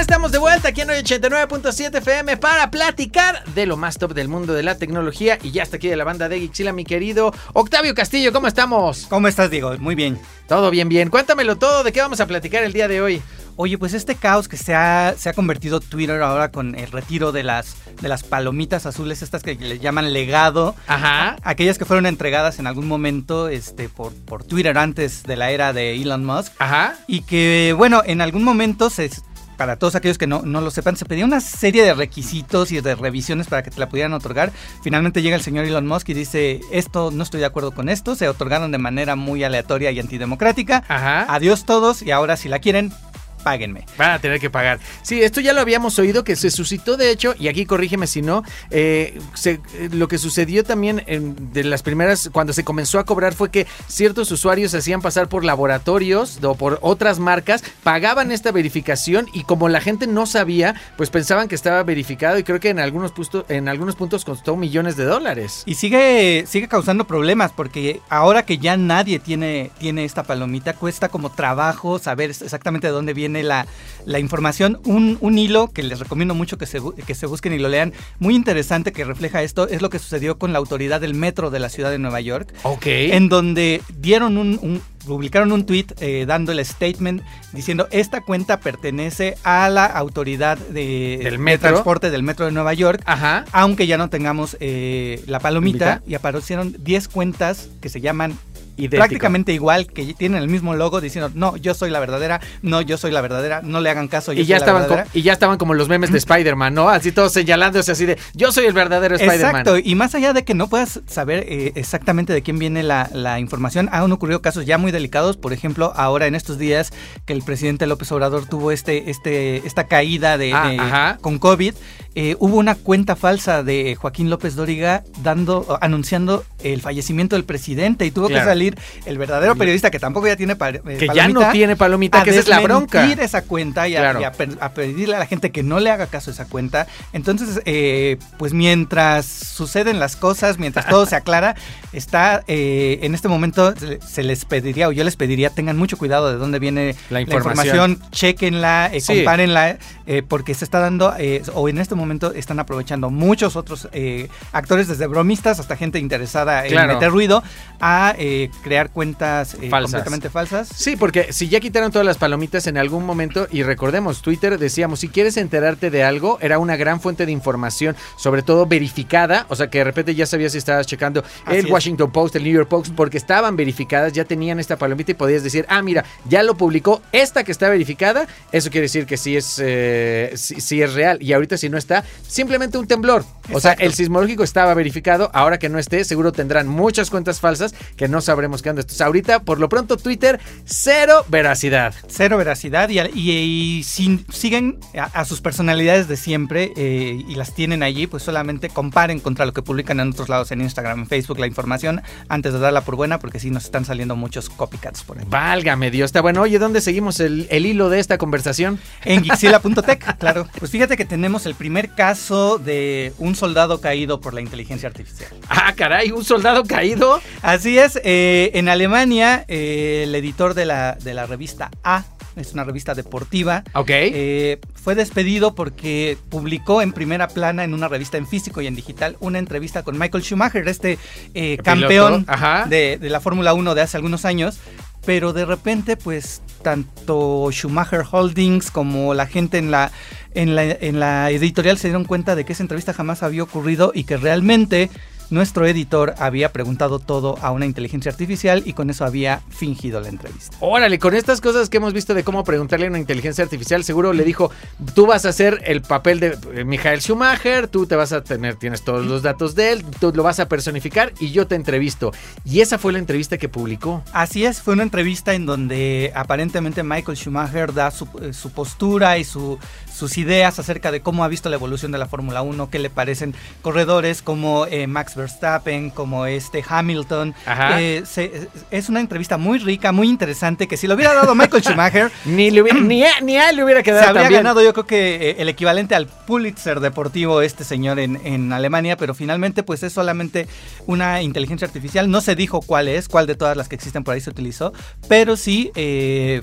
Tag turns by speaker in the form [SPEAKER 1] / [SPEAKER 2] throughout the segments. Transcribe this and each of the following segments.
[SPEAKER 1] Estamos de vuelta aquí en hoy 89.7 FM para platicar de lo más top del mundo de la tecnología. Y ya está aquí de la banda de Gixila, mi querido Octavio Castillo. ¿Cómo estamos?
[SPEAKER 2] ¿Cómo estás, Diego? Muy bien.
[SPEAKER 1] Todo bien, bien. Cuéntamelo todo. ¿De qué vamos a platicar el día de hoy?
[SPEAKER 2] Oye, pues este caos que se ha, se ha convertido Twitter ahora con el retiro de las, de las palomitas azules, estas que le llaman legado.
[SPEAKER 1] Ajá.
[SPEAKER 2] Aquellas que fueron entregadas en algún momento este, por, por Twitter antes de la era de Elon Musk.
[SPEAKER 1] Ajá.
[SPEAKER 2] Y que, bueno, en algún momento se, para todos aquellos que no, no, lo sepan, se pedía una serie de requisitos y de revisiones para que te la pudieran otorgar. Finalmente llega el señor Elon Musk y dice, esto no estoy de acuerdo con esto, se otorgaron de manera muy aleatoria y antidemocrática.
[SPEAKER 1] Ajá.
[SPEAKER 2] Adiós todos y ahora si la quieren, páguenme.
[SPEAKER 1] Van a tener que pagar. Sí, esto ya lo habíamos oído que se suscitó, de hecho, y aquí corrígeme si no, eh, se, eh, lo que sucedió también en, de las primeras, cuando se comenzó a cobrar fue que ciertos usuarios se hacían pasar por laboratorios o por otras marcas, pagaban esta verificación y como la gente no sabía, pues pensaban que estaba verificado y creo que en algunos, puntos, en algunos puntos costó millones de dólares.
[SPEAKER 2] Y sigue, sigue causando problemas porque ahora que ya nadie tiene, tiene esta palomita, cuesta como trabajo saber exactamente de dónde viene la, la información. Un, un, hilo que les recomiendo mucho que se, que se busquen y lo lean, muy interesante que refleja esto, es lo que sucedió con la autoridad del metro de la ciudad de Nueva York.
[SPEAKER 1] Ok.
[SPEAKER 2] En donde dieron un, un publicaron un tweet eh, dando el statement diciendo esta cuenta pertenece a la autoridad de,
[SPEAKER 1] del metro.
[SPEAKER 2] de transporte del metro de Nueva York,
[SPEAKER 1] Ajá.
[SPEAKER 2] aunque ya no tengamos eh, la palomita
[SPEAKER 1] ¿Palomita?
[SPEAKER 2] y aparecieron 10 cuentas que se llaman
[SPEAKER 1] Idéntico.
[SPEAKER 2] prácticamente igual, que tienen el mismo logo diciendo, no, yo soy la verdadera, no, yo soy la verdadera, no le hagan caso, yo
[SPEAKER 1] y ya
[SPEAKER 2] soy
[SPEAKER 1] estaban
[SPEAKER 2] la
[SPEAKER 1] y ya estaban como los memes de Spider-Man, ¿no? Así todos señalándose así de yo soy el verdadero Spider-Man.
[SPEAKER 2] Exacto, y más allá de que no puedas saber eh, exactamente de quién viene la, la, información, han ocurrido casos ya muy delicados, por ejemplo, ahora en estos días que el presidente López Obrador tuvo este, este, esta caída de,
[SPEAKER 1] Ah,
[SPEAKER 2] de- con COVID, eh, hubo una cuenta falsa de Joaquín López Dóriga dando, anunciando el fallecimiento del presidente y tuvo
[SPEAKER 1] Claro.
[SPEAKER 2] que salir el verdadero periodista que tampoco ya tiene eh,
[SPEAKER 1] que ya no
[SPEAKER 2] palomita,
[SPEAKER 1] tiene palomita, que esa es la bronca.
[SPEAKER 2] esa cuenta y, a,
[SPEAKER 1] Claro.
[SPEAKER 2] y a per- a pedirle a la gente que no le haga caso a esa cuenta. Entonces, eh, pues mientras suceden las cosas, mientras todo se aclara, está eh, en este momento se- les pediría o yo les pediría tengan mucho cuidado de dónde viene
[SPEAKER 1] La
[SPEAKER 2] la
[SPEAKER 1] información.
[SPEAKER 2] chequenla,
[SPEAKER 1] Sí.
[SPEAKER 2] compárenla, porque se está dando o en este momento están aprovechando muchos otros actores desde bromistas hasta gente interesada en meter ruido a eh, crear cuentas eh,
[SPEAKER 1] Falsas.
[SPEAKER 2] completamente falsas.
[SPEAKER 1] Sí, porque si ya quitaron todas las palomitas en algún momento, y recordemos, Twitter decíamos, si quieres enterarte de algo, era una gran fuente de información, sobre todo verificada, o sea que de repente ya sabías si estabas checando
[SPEAKER 2] Así
[SPEAKER 1] el
[SPEAKER 2] es.
[SPEAKER 1] Washington Post, el New York Post, porque estaban verificadas, ya tenían esta palomita y podías decir, ah, mira, ya lo publicó esta que está verificada, eso quiere decir que sí es, eh, sí, sí es real, y ahorita si no está, simplemente un temblor. O sea, el sismológico estaba verificado, ahora que no esté, seguro tendrán muchas cuentas falsas que no sabremos qué onda. Entonces, ahorita, por lo pronto, Twitter, cero veracidad.
[SPEAKER 2] Cero veracidad y, y- y si siguen a, a sus personalidades de siempre eh, y las tienen allí, pues solamente comparen contra lo que publican en otros lados, en Instagram, en Facebook, la información antes de darla por buena, porque sí nos están saliendo muchos copycats por ahí.
[SPEAKER 1] Válgame Dios, está bueno. Oye, ¿dónde seguimos el, el hilo de esta conversación?
[SPEAKER 2] En Gixila.tech, claro. Pues fíjate que tenemos el primer caso de un soldado caído por la inteligencia artificial.
[SPEAKER 1] Ah, caray, un soldado caído.
[SPEAKER 2] Así es, eh, en Alemania, eh, el editor de la, de la revista A, es una revista deportiva,
[SPEAKER 1] Ok.
[SPEAKER 2] eh, fue despedido porque publicó en primera plana en una revista en físico y en digital una entrevista con Michael Schumacher, este eh, campeón de la Fórmula 1 de hace algunos años. Pero de repente, pues, tanto Schumacher Holdings como la gente en la, en la, en la editorial se dieron cuenta de que esa entrevista jamás había ocurrido y que realmente nuestro editor había preguntado todo a una inteligencia artificial y con eso había fingido la entrevista.
[SPEAKER 1] Órale, con estas cosas que hemos visto de cómo preguntarle a una inteligencia artificial, seguro le dijo, tú vas a hacer el papel de eh, Michael Schumacher, tú te vas a tener, tienes todos los datos de él, tú lo vas a personificar y yo te entrevisto. Y esa fue la entrevista que publicó.
[SPEAKER 2] Así es, fue una entrevista en donde aparentemente Michael Schumacher da su, eh, su postura y su, sus ideas acerca de cómo ha visto la evolución de la Fórmula 1, qué le parecen corredores como eh, Max Verstappen, como este Hamilton. Eh, es una entrevista muy rica, muy interesante, que si lo hubiera dado Michael Schumacher,
[SPEAKER 1] ni, le ni, a, ni, él le hubiera quedado.
[SPEAKER 2] Se habría ganado yo creo que eh, el equivalente al Pulitzer deportivo este señor en, en Alemania, pero finalmente pues es solamente una inteligencia artificial. No se dijo cuál es, cuál de todas las que existen por ahí se utilizó, pero sí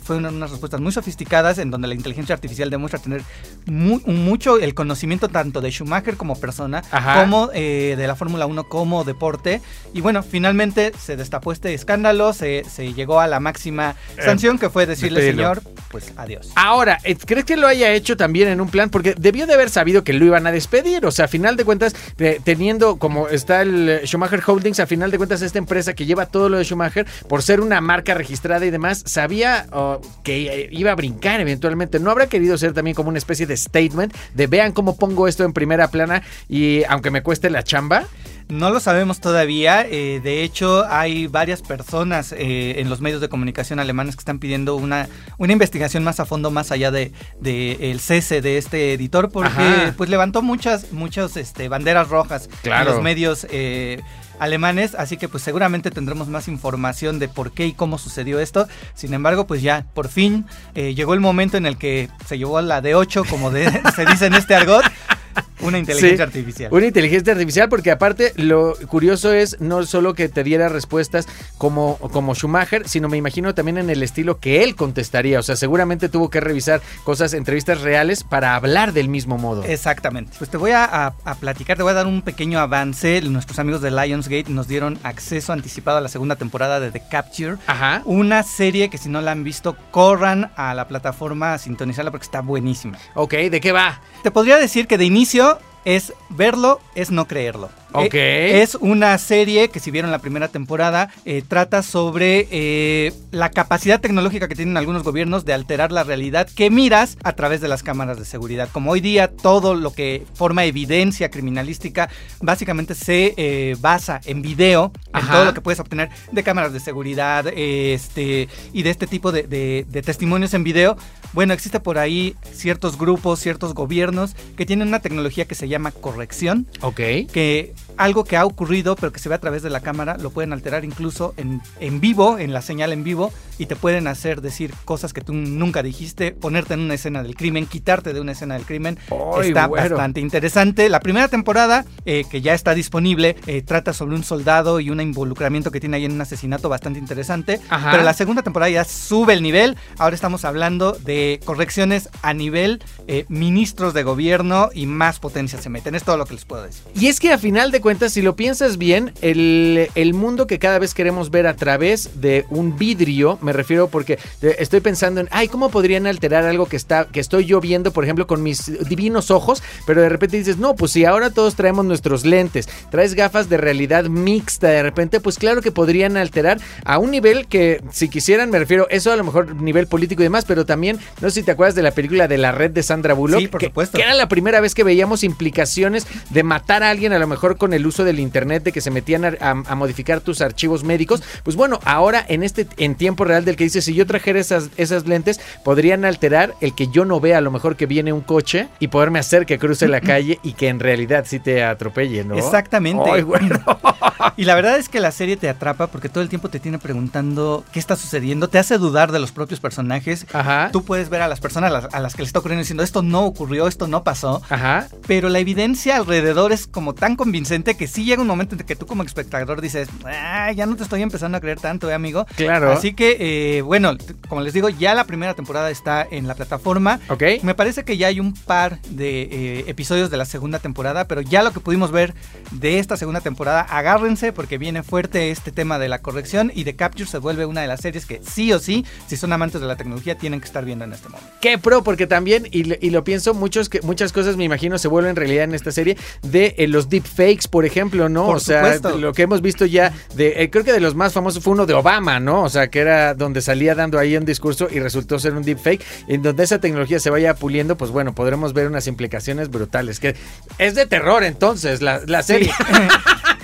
[SPEAKER 2] fue unas respuestas muy sofisticadas en donde la inteligencia artificial demuestra tener mucho el conocimiento tanto de Schumacher como persona, como eh, de la Fórmula 1 como deporte. Y bueno, finalmente se destapó este escándalo, se, llegó a la máxima eh, sanción que fue decirle, señor, pues adiós.
[SPEAKER 1] Ahora, eh, ¿crees que lo haya hecho también en un plan? Porque debió de haber sabido que lo iban a despedir. O sea, a final de cuentas, teniendo como está el Schumacher Holdings, a final de cuentas, esta empresa que lleva todo lo de Schumacher, por ser una marca registrada y demás, sabía que iba a brincar eventualmente. ¿No habrá querido ser también como una especie de statement de vean cómo pongo esto en primera plana y aunque me cueste la chamba.
[SPEAKER 2] No lo sabemos todavía. Eh, de hecho, hay varias personas eh, en los medios de comunicación alemanes que están pidiendo una, una investigación más a fondo, más allá de, el cese de este editor, porque pues levantó muchas, muchas este, banderas rojas en los medios. Eh, alemanes, así que pues seguramente tendremos más información de por qué y cómo sucedió esto. Sin embargo, pues ya por fin llegó el momento en el que se llevó la de 8, como se dice en este argot, una inteligencia artificial.
[SPEAKER 1] Una inteligencia artificial, porque aparte lo curioso es no solo que te diera respuestas como, como Schumacher, sino me imagino también en el estilo que él contestaría. O sea, seguramente tuvo que revisar cosas, entrevistas reales para hablar del mismo modo.
[SPEAKER 2] Exactamente. Pues te voy a, platicar, te voy a dar un pequeño avance. Nuestros amigos de Lionsgate nos dieron acceso anticipado a la segunda temporada de The Capture.
[SPEAKER 1] Ajá.
[SPEAKER 2] Una serie que si no la han visto, corran a la plataforma a sintonizarla porque está buenísima.
[SPEAKER 1] Ok, ¿de qué va?
[SPEAKER 2] Te podría decir que de inicio es verlo, es no creerlo.
[SPEAKER 1] Ok.
[SPEAKER 2] Eh, es una serie que si vieron la primera temporada, eh, trata sobre eh, la capacidad tecnológica que tienen algunos gobiernos de alterar la realidad que miras a través de las cámaras de seguridad. Como hoy día todo lo que forma evidencia criminalística básicamente se basa en video, en todo lo que puedes obtener de cámaras de seguridad este, y de este tipo de testimonios en video. Bueno, existe por ahí ciertos grupos, ciertos gobiernos que tienen una tecnología que se llama corrección.
[SPEAKER 1] Ok.
[SPEAKER 2] Que algo que ha ocurrido, pero que se ve a través de la cámara, lo pueden alterar incluso en, en vivo, en la señal en vivo, y te pueden hacer decir cosas que tú nunca dijiste, ponerte en una escena del crimen, quitarte de una escena del crimen. está bastante interesante. La primera temporada, eh, que ya está disponible, eh, trata sobre un soldado y un involucramiento que tiene ahí en un asesinato bastante interesante. Pero la segunda temporada ya sube el nivel. Ahora estamos hablando de correcciones a nivel eh, ministros de gobierno y más potencia se meten. Es todo lo que les puedo decir.
[SPEAKER 1] Y es que a final de cuentas, si lo piensas bien, el, el mundo que cada vez queremos ver a través de un vidrio, me refiero porque eh, estoy pensando en, ay, ¿cómo podrían alterar algo que, está, que estoy yo viendo, por ejemplo, con mis divinos ojos? Pero de repente dices, no, pues si ahora todos traemos nuestros lentes, traes gafas de realidad mixta, de repente, pues claro que podrían alterar a un nivel que, si quisieran, me refiero, eso a lo mejor nivel político y demás, pero también, no sé si te acuerdas de la película de la red de Sandra Bullock.
[SPEAKER 2] Sí, por
[SPEAKER 1] que,
[SPEAKER 2] supuesto.
[SPEAKER 1] Que era la primera vez que veíamos implicaciones de matar a alguien, a lo mejor con el uso del internet, de que se metían a, a modificar tus archivos médicos. Pues bueno, ahora en este, en tiempo real del que dice, si yo trajera esas, esas lentes, podrían alterar el que yo no vea a lo mejor que viene un coche y poderme hacer que cruce la calle y que en realidad sí te atropelle, ¿no?
[SPEAKER 2] Exactamente. y la verdad es que la serie te atrapa porque todo el tiempo te tiene preguntando qué está sucediendo, te hace dudar de los propios personajes.
[SPEAKER 1] Ajá.
[SPEAKER 2] Tú puedes ver a las personas a las, que les está ocurriendo diciendo esto no ocurrió, esto no pasó.
[SPEAKER 1] Ajá.
[SPEAKER 2] Pero la evidencia alrededor es como tan convincente que sí llega un momento en que tú como espectador dices, ah, ya no te estoy empezando a creer tanto, ¿eh, amigo?
[SPEAKER 1] Claro.
[SPEAKER 2] Así que, eh, bueno, como les digo, ya la primera temporada está en la plataforma.
[SPEAKER 1] Ok.
[SPEAKER 2] Me parece que ya hay un par de eh, episodios de la segunda temporada, pero ya lo que pudimos ver de esta segunda temporada, agárrense porque viene fuerte este tema de la corrección y The Capture se vuelve una de las series que sí o sí, si son amantes de la tecnología, tienen que estar viendo en este momento.
[SPEAKER 1] Qué pro, porque también, y, lo pienso, muchos, que, muchas cosas me imagino se vuelven realidad en esta serie de los deepfakes, por ejemplo, ¿no?
[SPEAKER 2] Por
[SPEAKER 1] o sea,
[SPEAKER 2] supuesto.
[SPEAKER 1] lo que hemos visto ya, de, eh, creo que de los más famosos fue uno de Obama, ¿no? O sea, que era donde salía dando ahí un discurso y resultó ser un deepfake. En donde esa tecnología se vaya puliendo, pues bueno, podremos ver unas implicaciones brutales. Que es de terror entonces la, la serie.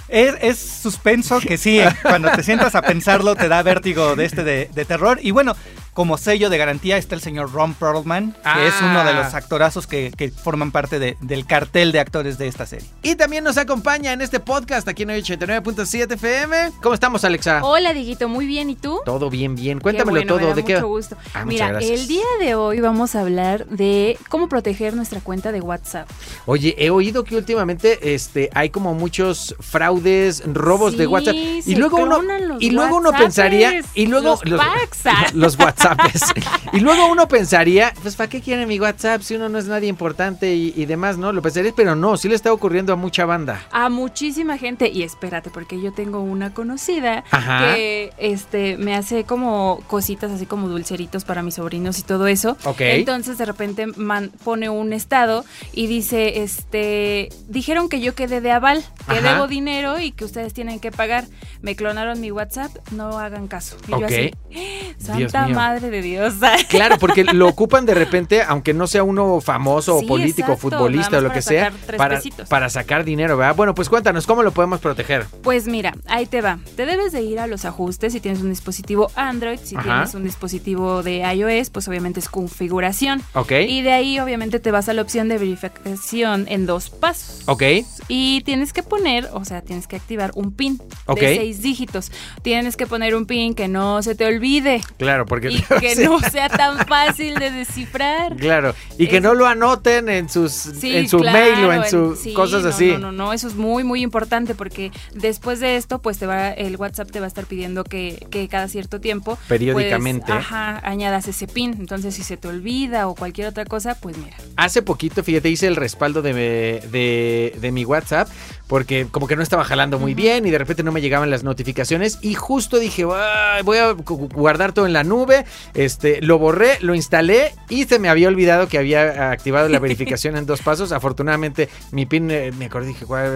[SPEAKER 2] Es, es suspenso que sí, cuando te sientas a pensarlo te da vértigo de este de, de terror. Y bueno, como sello de garantía está el señor Ron Perlman, que
[SPEAKER 1] Ah.
[SPEAKER 2] es uno de los actorazos que, que forman parte de- del cartel de actores de esta serie.
[SPEAKER 1] Y también nos acompaña en este podcast aquí en 89.7 FM. ¿Cómo estamos, Alexa?
[SPEAKER 3] Hola, Diguito, muy bien. ¿Y tú?
[SPEAKER 1] Todo bien, bien. Cuéntamelo
[SPEAKER 3] Qué bueno,
[SPEAKER 1] todo.
[SPEAKER 3] me da
[SPEAKER 1] ¿De qué?
[SPEAKER 3] mucho gusto.
[SPEAKER 1] Ah,
[SPEAKER 3] Mira,
[SPEAKER 1] gracias.
[SPEAKER 3] el día de hoy vamos a hablar de cómo proteger nuestra cuenta de WhatsApp.
[SPEAKER 1] Oye, he oído que últimamente este, hay como muchos fraudes, robos de WhatsApp. Y luego uno, y luego uno pensaría, y luego
[SPEAKER 3] los packs, ah.
[SPEAKER 1] WhatsAppes. y luego uno pensaría, pues ¿para qué quieren mi WhatsApp si uno no es nadie importante y, y demás, no? Lo pensarías, pero no, sí le está ocurriendo a mucha banda.
[SPEAKER 3] A muchísima gente, y espérate, porque yo tengo una conocida
[SPEAKER 1] Ajá.
[SPEAKER 3] que este me hace como cositas así como dulceritos para mis sobrinos y todo eso.
[SPEAKER 1] Ok.
[SPEAKER 3] Entonces de repente man- pone un estado y dice, este, dijeron que yo quedé de aval, que
[SPEAKER 1] Ajá.
[SPEAKER 3] debo dinero y que ustedes tienen que pagar. Me clonaron mi WhatsApp, no hagan caso. Y yo
[SPEAKER 1] Ok.
[SPEAKER 3] así,
[SPEAKER 1] Dios
[SPEAKER 3] Santa
[SPEAKER 1] mío.
[SPEAKER 3] madre de Dios.
[SPEAKER 1] Claro, porque lo ocupan de repente, aunque no sea uno famoso
[SPEAKER 3] Sí,
[SPEAKER 1] o político,
[SPEAKER 3] exacto,
[SPEAKER 1] futbolista o lo que sea, para,
[SPEAKER 3] pesitos.
[SPEAKER 1] para sacar dinero, ¿verdad? Bueno, pues cuéntanos, ¿cómo lo podemos proteger?
[SPEAKER 3] Pues mira, ahí te va. Te debes de ir a los ajustes si tienes un dispositivo Android, si
[SPEAKER 1] Ajá.
[SPEAKER 3] tienes un dispositivo de iOS, pues obviamente es configuración.
[SPEAKER 1] ¿Ok?
[SPEAKER 3] Y de ahí obviamente te vas a la opción de verificación en dos pasos.
[SPEAKER 1] ¿Ok?
[SPEAKER 3] Y tienes que poner, o sea, tienes que activar un PIN de seis dígitos. Tienes que poner un PIN que no se te olvide
[SPEAKER 1] Claro, porque...
[SPEAKER 3] y que no sea tan fácil de descifrar.
[SPEAKER 1] Claro, y que no lo anoten en sus
[SPEAKER 3] Sí,
[SPEAKER 1] en su
[SPEAKER 3] claro,
[SPEAKER 1] mail o en sus
[SPEAKER 3] sí,
[SPEAKER 1] cosas así.
[SPEAKER 3] No, no, no, eso es muy, muy importante porque después de esto, pues te va, el WhatsApp te va a estar pidiendo que, que cada cierto tiempo.
[SPEAKER 1] Periódicamente.
[SPEAKER 3] pues, ajá, añadas ese pin. Entonces, si se te olvida o cualquier otra cosa, pues mira.
[SPEAKER 1] Hace poquito, fíjate, hice el respaldo de, de, de mi WhatsApp porque como que no estaba jalando muy bien y de repente no me llegaban las notificaciones y justo dije, "Ay, voy a gu- guardar todo en la nube, este, lo borré, lo instalé y se me había olvidado que había activado la verificación en dos pasos. Afortunadamente mi PIN eh, me acordé, dije, "Guau,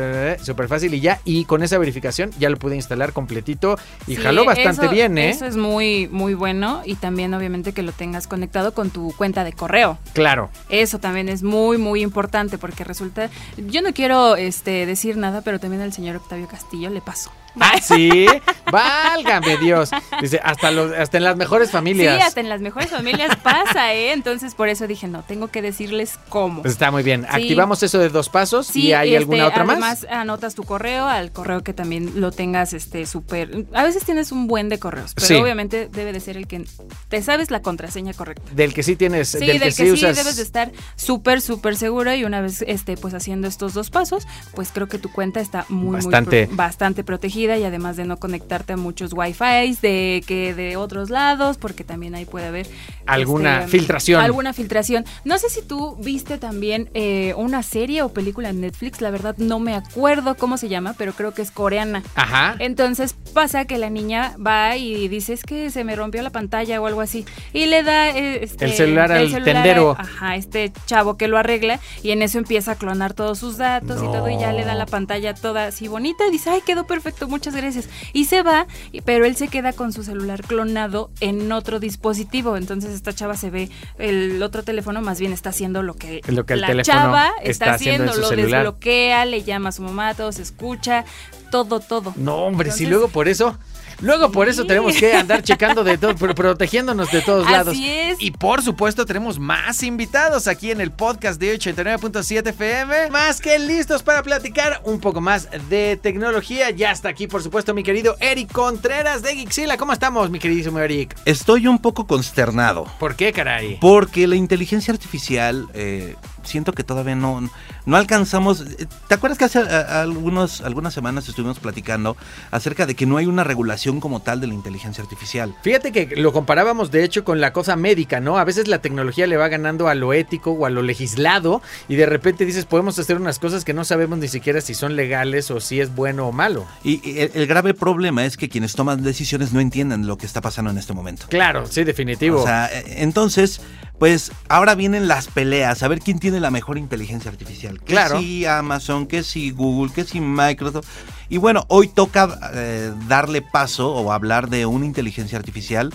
[SPEAKER 1] súper fácil y ya, y con esa verificación ya lo pude instalar completito y
[SPEAKER 3] Sí,
[SPEAKER 1] jaló bastante
[SPEAKER 3] eso-
[SPEAKER 1] bien, ¿eh?
[SPEAKER 3] Eso es muy, muy bueno y también obviamente que lo tengas conectado con tu cuenta de correo.
[SPEAKER 1] Claro.
[SPEAKER 3] Eso también es muy, muy importante porque resulta, yo no quiero este, decir nada, pero también al señor Octavio Castillo le pasó.
[SPEAKER 1] Ah, sí, válgame Dios. Dice, hasta, los, hasta en las mejores familias.
[SPEAKER 3] Sí, hasta en las mejores familias pasa, ¿eh? Entonces por eso dije, no, tengo que decirles cómo.
[SPEAKER 1] Pues está muy bien.
[SPEAKER 3] Sí.
[SPEAKER 1] Activamos eso de dos pasos
[SPEAKER 3] Sí,
[SPEAKER 1] y hay
[SPEAKER 3] este,
[SPEAKER 1] alguna otra más.
[SPEAKER 3] Además, anotas tu correo al correo que también lo tengas este súper. A veces tienes un buen de correos, pero
[SPEAKER 1] Sí.
[SPEAKER 3] obviamente debe de ser el que te sabes la contraseña correcta.
[SPEAKER 1] Del que sí tienes,
[SPEAKER 3] Sí,
[SPEAKER 1] del,
[SPEAKER 3] del,
[SPEAKER 1] que,
[SPEAKER 3] que,
[SPEAKER 1] sí usas.
[SPEAKER 3] debes de estar súper, súper seguro y una vez este, pues haciendo estos dos pasos, pues creo que tu cuenta está muy,
[SPEAKER 1] Bastante.
[SPEAKER 3] muy bastante protegida y además de no conectarte a muchos wifi de que de otros lados, porque también ahí puede haber
[SPEAKER 1] Alguna
[SPEAKER 3] este,
[SPEAKER 1] filtración.
[SPEAKER 3] Alguna filtración. No sé si tú viste también eh, una serie o película en Netflix, la verdad no me acuerdo cómo se llama, pero creo que es coreana.
[SPEAKER 1] Ajá.
[SPEAKER 3] Entonces pasa que la niña va y dice es que se me rompió la pantalla o algo así y le da eh, este,
[SPEAKER 1] El celular al tendero.
[SPEAKER 3] ajá, este chavo que lo arregla y en eso empieza a clonar todos sus datos y todo y ya le da la pantalla toda así bonita y dice ay quedó perfecto muchas gracias y se va pero él se queda con su celular clonado en otro dispositivo entonces esta chava se ve el otro teléfono más bien está haciendo lo que,
[SPEAKER 1] Lo que el
[SPEAKER 3] la chava
[SPEAKER 1] está
[SPEAKER 3] está,
[SPEAKER 1] haciendo
[SPEAKER 3] lo
[SPEAKER 1] celular.
[SPEAKER 3] desbloquea le llama a su mamá todo se escucha todo todo
[SPEAKER 1] No, hombre, si luego por eso. Luego por eso tenemos que andar checando de todo, pro- protegiéndonos de todos
[SPEAKER 3] Así
[SPEAKER 1] lados.
[SPEAKER 3] es.
[SPEAKER 1] Y por supuesto tenemos más invitados aquí en el podcast de 89.7 FM. Más que listos para platicar un poco más de tecnología. Ya está aquí, por supuesto, mi querido Eric Contreras de Gixila. ¿Cómo estamos, mi queridísimo Eric?
[SPEAKER 4] Estoy un poco consternado.
[SPEAKER 1] ¿Por qué, caray?
[SPEAKER 4] Porque la inteligencia artificial, eh, siento que todavía no, no alcanzamos. eh, ¿Te acuerdas que hace a- algunos, algunas semanas estuvimos platicando acerca de que no hay una regulación como tal de la inteligencia artificial?
[SPEAKER 1] Fíjate que lo comparábamos de hecho con la cosa médica, ¿no? A veces la tecnología le va ganando a lo ético o a lo legislado y de repente dices, podemos hacer unas cosas que no sabemos ni siquiera si son legales o si es bueno o malo.
[SPEAKER 4] Y, y el, el grave problema es que quienes toman decisiones no entienden lo que está pasando en este momento.
[SPEAKER 1] Claro, sí, definitivo.
[SPEAKER 4] O sea, eh, entonces, Pues ahora vienen las peleas, a ver quién tiene la mejor inteligencia artificial. Que
[SPEAKER 1] Claro.
[SPEAKER 4] si Amazon, que si Google, que si Microsoft. Y bueno, hoy toca eh, darle paso o hablar de una inteligencia artificial,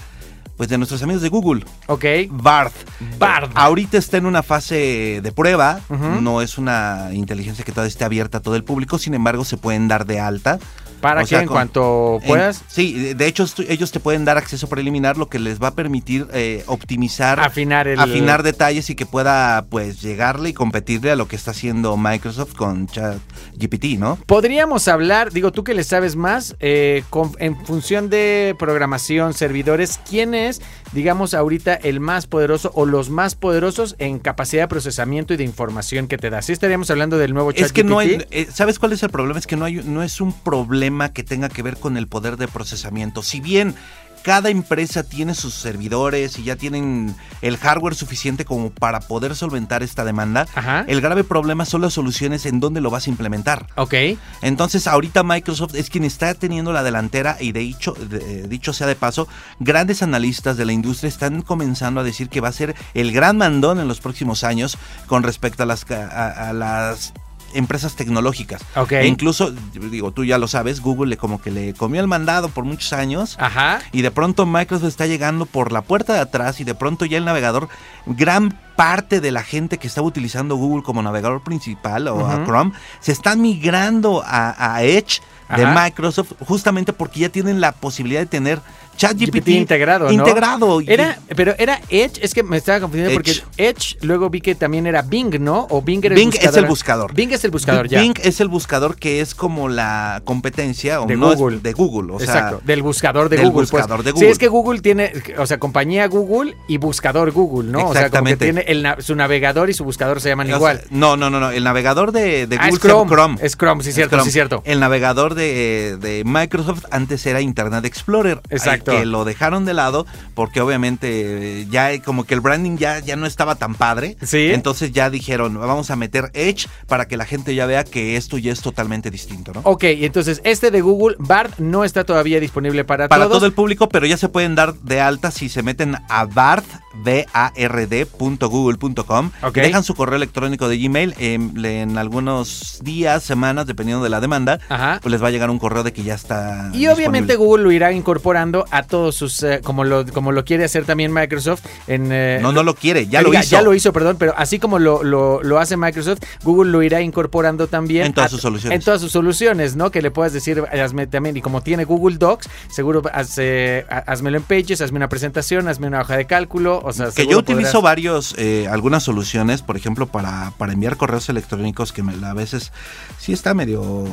[SPEAKER 4] pues de nuestros amigos de Google.
[SPEAKER 1] Ok.
[SPEAKER 4] Bard.
[SPEAKER 1] Bard.
[SPEAKER 4] Ahorita está en una fase de prueba, no es una inteligencia que todavía esté abierta a todo el público, sin embargo se pueden dar de alta.
[SPEAKER 1] Para
[SPEAKER 4] O
[SPEAKER 1] que
[SPEAKER 4] sea,
[SPEAKER 1] en
[SPEAKER 4] con-
[SPEAKER 1] cuanto
[SPEAKER 4] En-
[SPEAKER 1] puedas
[SPEAKER 4] sí, de- hecho ellos te pueden dar acceso preliminar, lo que les va a permitir eh, optimizar,
[SPEAKER 1] afinar el
[SPEAKER 4] afinar detalles y que pueda pues llegarle y competirle a lo que está haciendo Microsoft con ChatGPT, ¿no?
[SPEAKER 1] Podríamos hablar, digo, tú que le sabes más, eh, con- en función de programación, servidores, ¿quién es, digamos, ahorita el más poderoso o los más poderosos en capacidad de procesamiento y de información que te da? Sí estaríamos hablando del nuevo chat
[SPEAKER 4] Es que no hay, eh, ¿sabes cuál es el problema? Es que no hay, no es un problema que tenga que ver con el poder de procesamiento. Si bien cada empresa tiene sus servidores y ya tienen el hardware suficiente como para poder solventar esta demanda,
[SPEAKER 1] Ajá.
[SPEAKER 4] el grave problema son las soluciones en donde lo vas a implementar.
[SPEAKER 1] Ok.
[SPEAKER 4] Entonces, ahorita Microsoft es quien está teniendo la delantera y de dicho, de- dicho sea de paso, grandes analistas de la industria están comenzando a decir que va a ser el gran mandón en los próximos años con respecto a las, ca- a, a las empresas tecnológicas.
[SPEAKER 1] Ok.
[SPEAKER 4] E incluso, digo, tú ya lo sabes, Google le como que le comió el mandado por muchos años.
[SPEAKER 1] Ajá.
[SPEAKER 4] Y de pronto Microsoft está llegando por la puerta de atrás y de pronto ya el navegador, gran parte de la gente que estaba utilizando Google como navegador principal o a. Chrome, se está migrando a, a Edge de
[SPEAKER 1] Ajá.
[SPEAKER 4] Microsoft justamente porque ya tienen la posibilidad de tener ChatGPT
[SPEAKER 1] GPT integrado, ¿no?
[SPEAKER 4] integrado.
[SPEAKER 1] Era, pero era Edge, es que me estaba confundiendo porque
[SPEAKER 4] Edge.
[SPEAKER 1] Luego vi que también era Bing, ¿no? O Bing era
[SPEAKER 4] Bing
[SPEAKER 1] el
[SPEAKER 4] es
[SPEAKER 1] buscador.
[SPEAKER 4] el buscador.
[SPEAKER 1] Bing es el buscador, ya.
[SPEAKER 4] Bing es el buscador que es como la competencia o
[SPEAKER 1] De
[SPEAKER 4] no es
[SPEAKER 1] Google.
[SPEAKER 4] de Google. O sea,
[SPEAKER 1] Exacto, del buscador de
[SPEAKER 4] del
[SPEAKER 1] Google. pues.
[SPEAKER 4] buscador de
[SPEAKER 1] Sí,
[SPEAKER 4] Google.
[SPEAKER 1] es que Google tiene, o sea, compañía Google y buscador Google, ¿no? O sea, como que
[SPEAKER 4] Exactamente.
[SPEAKER 1] tiene el su navegador y su buscador se llaman
[SPEAKER 4] o sea,
[SPEAKER 1] igual.
[SPEAKER 4] no, no, no, no. El navegador de, de
[SPEAKER 1] Ah,
[SPEAKER 4] Google
[SPEAKER 1] es Chrome. Es Chrome, sí,
[SPEAKER 4] Es
[SPEAKER 1] cierto,
[SPEAKER 4] Chrome.
[SPEAKER 1] sí, cierto.
[SPEAKER 4] El navegador de, de Microsoft antes era Internet Explorer.
[SPEAKER 1] Exacto.
[SPEAKER 4] Que lo dejaron de lado porque obviamente eh, ya como que el branding ya, ya no estaba tan padre.
[SPEAKER 1] Sí.
[SPEAKER 4] Entonces ya dijeron, vamos a meter Edge para que la gente ya vea que esto ya es totalmente distinto, ¿no?
[SPEAKER 1] Ok, y entonces este de Google, BART, no está todavía disponible para,
[SPEAKER 4] para
[SPEAKER 1] todos.
[SPEAKER 4] todo el público, pero ya se pueden dar de alta si se meten a bard, B-A-R-D.google.com Y dejan su correo electrónico de Gmail em, en algunos días, semanas, dependiendo de la demanda,
[SPEAKER 1] Ajá.
[SPEAKER 4] pues les va a llegar un correo de que ya está
[SPEAKER 1] Y obviamente. Google lo irá incorporando a todos sus, eh, como, lo, como lo quiere hacer también Microsoft. En, eh,
[SPEAKER 4] No, no lo quiere, ya lo
[SPEAKER 1] diga,
[SPEAKER 4] hizo.
[SPEAKER 1] Ya lo hizo, perdón, pero así como lo, lo, lo hace Microsoft, Google lo irá incorporando también.
[SPEAKER 4] En todas
[SPEAKER 1] a-
[SPEAKER 4] sus soluciones.
[SPEAKER 1] En todas sus soluciones, ¿no? Que le puedas decir, hazme también, y como tiene Google Docs, seguro haz, eh, ha- hazmelo en Pages, hazme una presentación, hazme una hoja de cálculo, o sea,
[SPEAKER 4] Que yo utilizo
[SPEAKER 1] podrás-
[SPEAKER 4] varios, eh, algunas soluciones, por ejemplo, para, para enviar correos electrónicos que me, a veces sí está medio,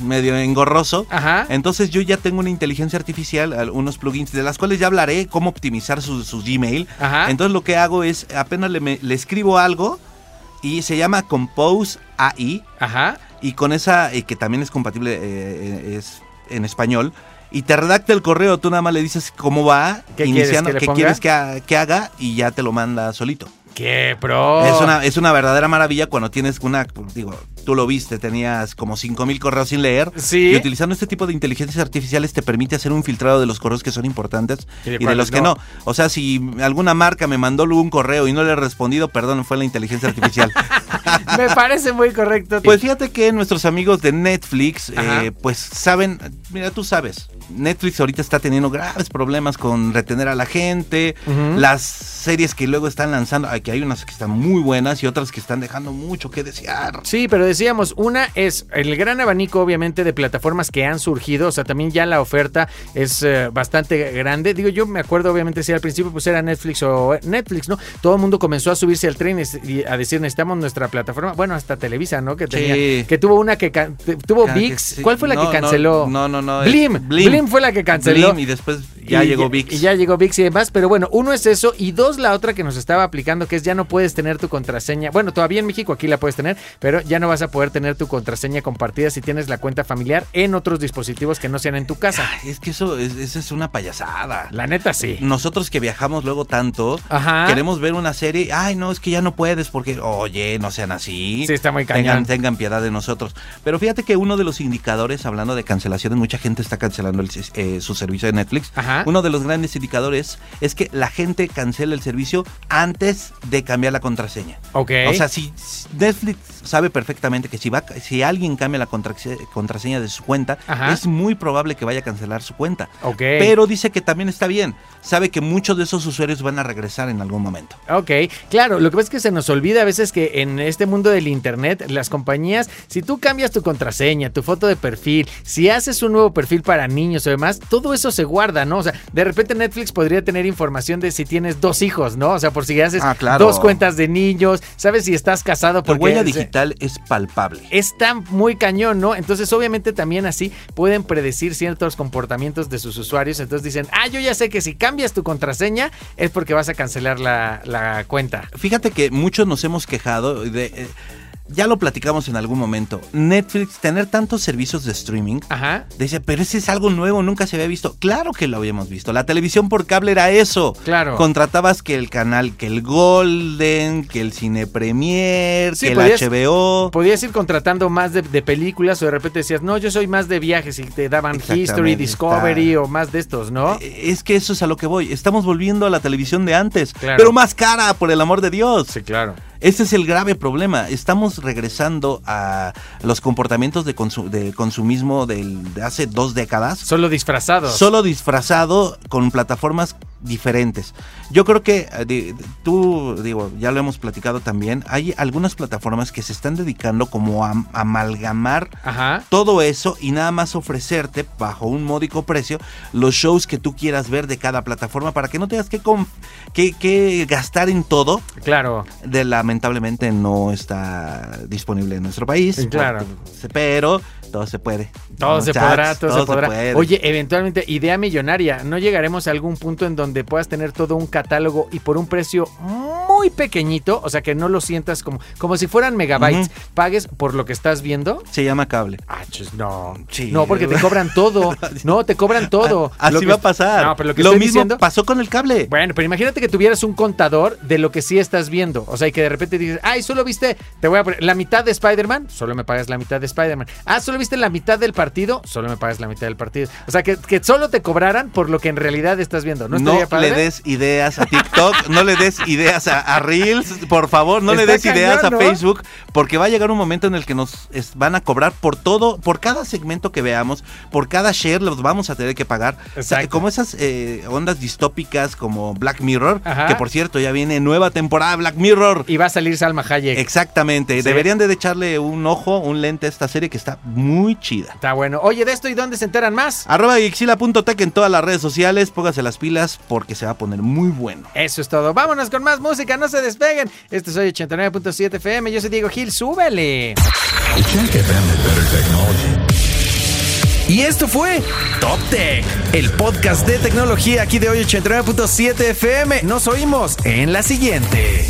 [SPEAKER 4] medio engorroso.
[SPEAKER 1] Ajá.
[SPEAKER 4] Entonces yo ya tengo una inteligencia artificial, al- unos plugins de las cuales ya hablaré, cómo optimizar su, su Gmail.
[SPEAKER 1] Ajá.
[SPEAKER 4] Entonces lo que hago es, apenas le, me- le escribo algo y se llama Compose AI
[SPEAKER 1] Ajá.
[SPEAKER 4] y con esa, eh, que también es compatible eh, es en español, y te redacta el correo, tú nada más le dices cómo va,
[SPEAKER 1] ¿Qué quieres que
[SPEAKER 4] qué quieres que, ha- que haga y ya te lo manda solito.
[SPEAKER 1] ¡Qué pro!
[SPEAKER 4] Es, una, es una verdadera maravilla cuando tienes una, digo, tú lo viste, tenías como 5000 correos sin leer.
[SPEAKER 1] Sí.
[SPEAKER 4] Y utilizando este tipo de inteligencias artificiales te permite hacer un filtrado de los correos que son importantes
[SPEAKER 1] Y de
[SPEAKER 4] y de
[SPEAKER 1] cuáles
[SPEAKER 4] los que
[SPEAKER 1] no.
[SPEAKER 4] O sea, si alguna marca me mandó un correo y no le he respondido, perdón, fue la inteligencia artificial.
[SPEAKER 1] Me parece muy correcto.
[SPEAKER 4] Pues fíjate que nuestros amigos de Netflix, eh, pues saben, mira, tú sabes, Netflix ahorita está teniendo graves problemas con retener a la gente, las series que luego están lanzando, aquí hay unas que están muy buenas y otras que están dejando mucho que desear.
[SPEAKER 1] Sí, pero decíamos, una es el gran abanico obviamente de plataformas que han surgido, o sea, también ya la oferta es eh, bastante grande. Digo, yo me acuerdo obviamente si al principio pues era Netflix o Netflix, ¿no? Todo el mundo comenzó a subirse al tren y a decir, necesitamos nuestra plataforma, bueno, hasta Televisa, ¿no? Que tenía,
[SPEAKER 4] Sí.
[SPEAKER 1] que tuvo una que tuvo VIX,
[SPEAKER 4] que sí.
[SPEAKER 1] ¿cuál fue la
[SPEAKER 4] No,
[SPEAKER 1] que canceló?
[SPEAKER 4] No, no, no. es
[SPEAKER 1] Blim, Blim, fue la que canceló.
[SPEAKER 4] Blim y después ya
[SPEAKER 1] Y
[SPEAKER 4] llegó VIX.
[SPEAKER 1] Y ya llegó VIX y demás, pero bueno, uno es eso y dos la otra que nos estaba aplicando que es ya no puedes tener tu contraseña. Bueno, todavía en México aquí la puedes tener, pero ya no vas a poder tener tu contraseña compartida si tienes la cuenta familiar en otros dispositivos que no sean en tu casa.
[SPEAKER 4] Ay, es que eso es, eso es una payasada.
[SPEAKER 1] La neta sí.
[SPEAKER 4] Nosotros que viajamos luego tanto,
[SPEAKER 1] Ajá.
[SPEAKER 4] queremos ver una serie, ay no, es que ya no puedes porque, oye, no sean así.
[SPEAKER 1] Sí, está muy cañón.
[SPEAKER 4] tengan, tengan piedad de nosotros. Pero fíjate que uno de los indicadores, hablando de cancelaciones, mucha gente está cancelando el eh, su servicio de Netflix.
[SPEAKER 1] Ajá.
[SPEAKER 4] Uno de los grandes indicadores es que la gente cancela el servicio antes de cambiar la contraseña.
[SPEAKER 1] Ok.
[SPEAKER 4] O sea, si Netflix sabe perfectamente que si va si alguien cambia la contrase- contraseña de su cuenta,
[SPEAKER 1] Ajá.
[SPEAKER 4] es muy probable que vaya a cancelar su cuenta.
[SPEAKER 1] Ok.
[SPEAKER 4] Pero dice que también está bien. Sabe que muchos de esos usuarios van a regresar en algún momento.
[SPEAKER 1] Ok, claro, lo que pasa es que se nos olvida a veces que en este mundo del internet, las compañías, si tú cambias tu contraseña, tu foto de perfil, si haces un nuevo perfil para niños o demás, todo eso se guarda, ¿no? O sea, de repente Netflix podría tener información de si tienes dos hijos, ¿no? O sea, por si haces
[SPEAKER 4] Ah, claro.
[SPEAKER 1] dos cuentas de niños, sabes si estás casado
[SPEAKER 4] Tu
[SPEAKER 1] porque
[SPEAKER 4] huella
[SPEAKER 1] se-
[SPEAKER 4] digital es palpable.
[SPEAKER 1] Está muy cañón, ¿no? Entonces, obviamente, también así pueden predecir ciertos comportamientos de sus usuarios. Entonces dicen, ah, yo ya sé que si cambias tu contraseña es porque vas a cancelar la, la cuenta.
[SPEAKER 4] Fíjate que muchos nos hemos quejado de... eh, ya lo platicamos en algún momento. Netflix, tener tantos servicios de streaming,
[SPEAKER 1] Ajá.
[SPEAKER 4] Dice, pero ese es algo nuevo, nunca se había visto. Claro que lo habíamos visto. La televisión por cable era eso.
[SPEAKER 1] Claro.
[SPEAKER 4] Contratabas que el canal, que el Golden, que el Cine Premier,
[SPEAKER 1] Sí,
[SPEAKER 4] que el HBO.
[SPEAKER 1] Podías ir contratando más de, de películas o de repente decías, no, yo soy más de viajes y te daban History, Discovery
[SPEAKER 4] está-
[SPEAKER 1] o más de estos, ¿no?
[SPEAKER 4] Eh, Es que eso es a lo que voy. Estamos volviendo a la televisión de antes,
[SPEAKER 1] Claro.
[SPEAKER 4] pero más cara, por el amor de Dios.
[SPEAKER 1] claro.
[SPEAKER 4] Ese es el grave problema. Estamos regresando a los comportamientos de, consu- de consumismo del- de hace dos décadas.
[SPEAKER 1] Solo disfrazados.
[SPEAKER 4] Solo disfrazado con plataformas diferentes. Yo creo que eh, tú, digo, ya lo hemos platicado también, hay algunas plataformas que se están dedicando como a, a amalgamar
[SPEAKER 1] Ajá.
[SPEAKER 4] todo eso y nada más ofrecerte bajo un módico precio los shows que tú quieras ver de cada plataforma para que no tengas que, que, que gastar en todo.
[SPEAKER 1] Claro.
[SPEAKER 4] De, lamentablemente no está disponible en nuestro país.
[SPEAKER 1] Claro.
[SPEAKER 4] Pero todo se puede.
[SPEAKER 1] Todo se podrá, todo, se podrá.
[SPEAKER 4] puede.
[SPEAKER 1] Oye, eventualmente, idea millonaria. ¿No llegaremos a algún punto en donde puedas tener todo un catálogo y por un precio muy pequeñito? O sea, que no lo sientas como, como si fueran megabytes. Pagues por lo que estás viendo.
[SPEAKER 4] Se llama cable.
[SPEAKER 1] Ah, no.
[SPEAKER 4] Sí.
[SPEAKER 1] No, porque te cobran todo. No, te cobran todo.
[SPEAKER 4] Así
[SPEAKER 1] que-
[SPEAKER 4] va a pasar.
[SPEAKER 1] No, pero lo que
[SPEAKER 4] lo
[SPEAKER 1] estoy
[SPEAKER 4] mismo
[SPEAKER 1] diciendo-
[SPEAKER 4] pasó con el cable.
[SPEAKER 1] Bueno, pero imagínate que tuvieras un contador de lo que sí estás viendo. O sea, y que de repente dices, ay, solo viste, te voy a poner la mitad de Spider-Man, solo me pagas la mitad de Spider-Man. Ah, solo viste la mitad del partido, solo me pagas la mitad del partido. O sea, que, que solo te cobraran por lo que en realidad estás viendo. ¿No,
[SPEAKER 4] No, le des ideas a TikTok, no le des ideas a, a Reels, por favor, no le des ideas a
[SPEAKER 1] ¿no?
[SPEAKER 4] Facebook, porque va a llegar un momento en el que nos es- van a cobrar por todo, por cada segmento que veamos, por cada share los vamos a tener que pagar. O sea, como esas eh, ondas distópicas como Black Mirror,
[SPEAKER 1] Ajá.
[SPEAKER 4] que por cierto ya viene nueva temporada Black Mirror.
[SPEAKER 1] Y va a salir Salma Hayek.
[SPEAKER 4] Exactamente,
[SPEAKER 1] Sí.
[SPEAKER 4] deberían de echarle un ojo, un lente a esta serie que está muy chida.
[SPEAKER 1] Está bueno. Oye, de esto y dónde se enteran más.
[SPEAKER 4] Arroba Gixila.tech en todas las redes sociales, póngase las pilas porque se va a poner muy bueno.
[SPEAKER 1] Eso es todo. Vámonos con más música, no se despeguen. Este soy 89.7 FM. Yo soy Diego Gil, súbele. Y esto fue Top Tech, el podcast de tecnología aquí de hoy 89.7 FM. Nos oímos en la siguiente.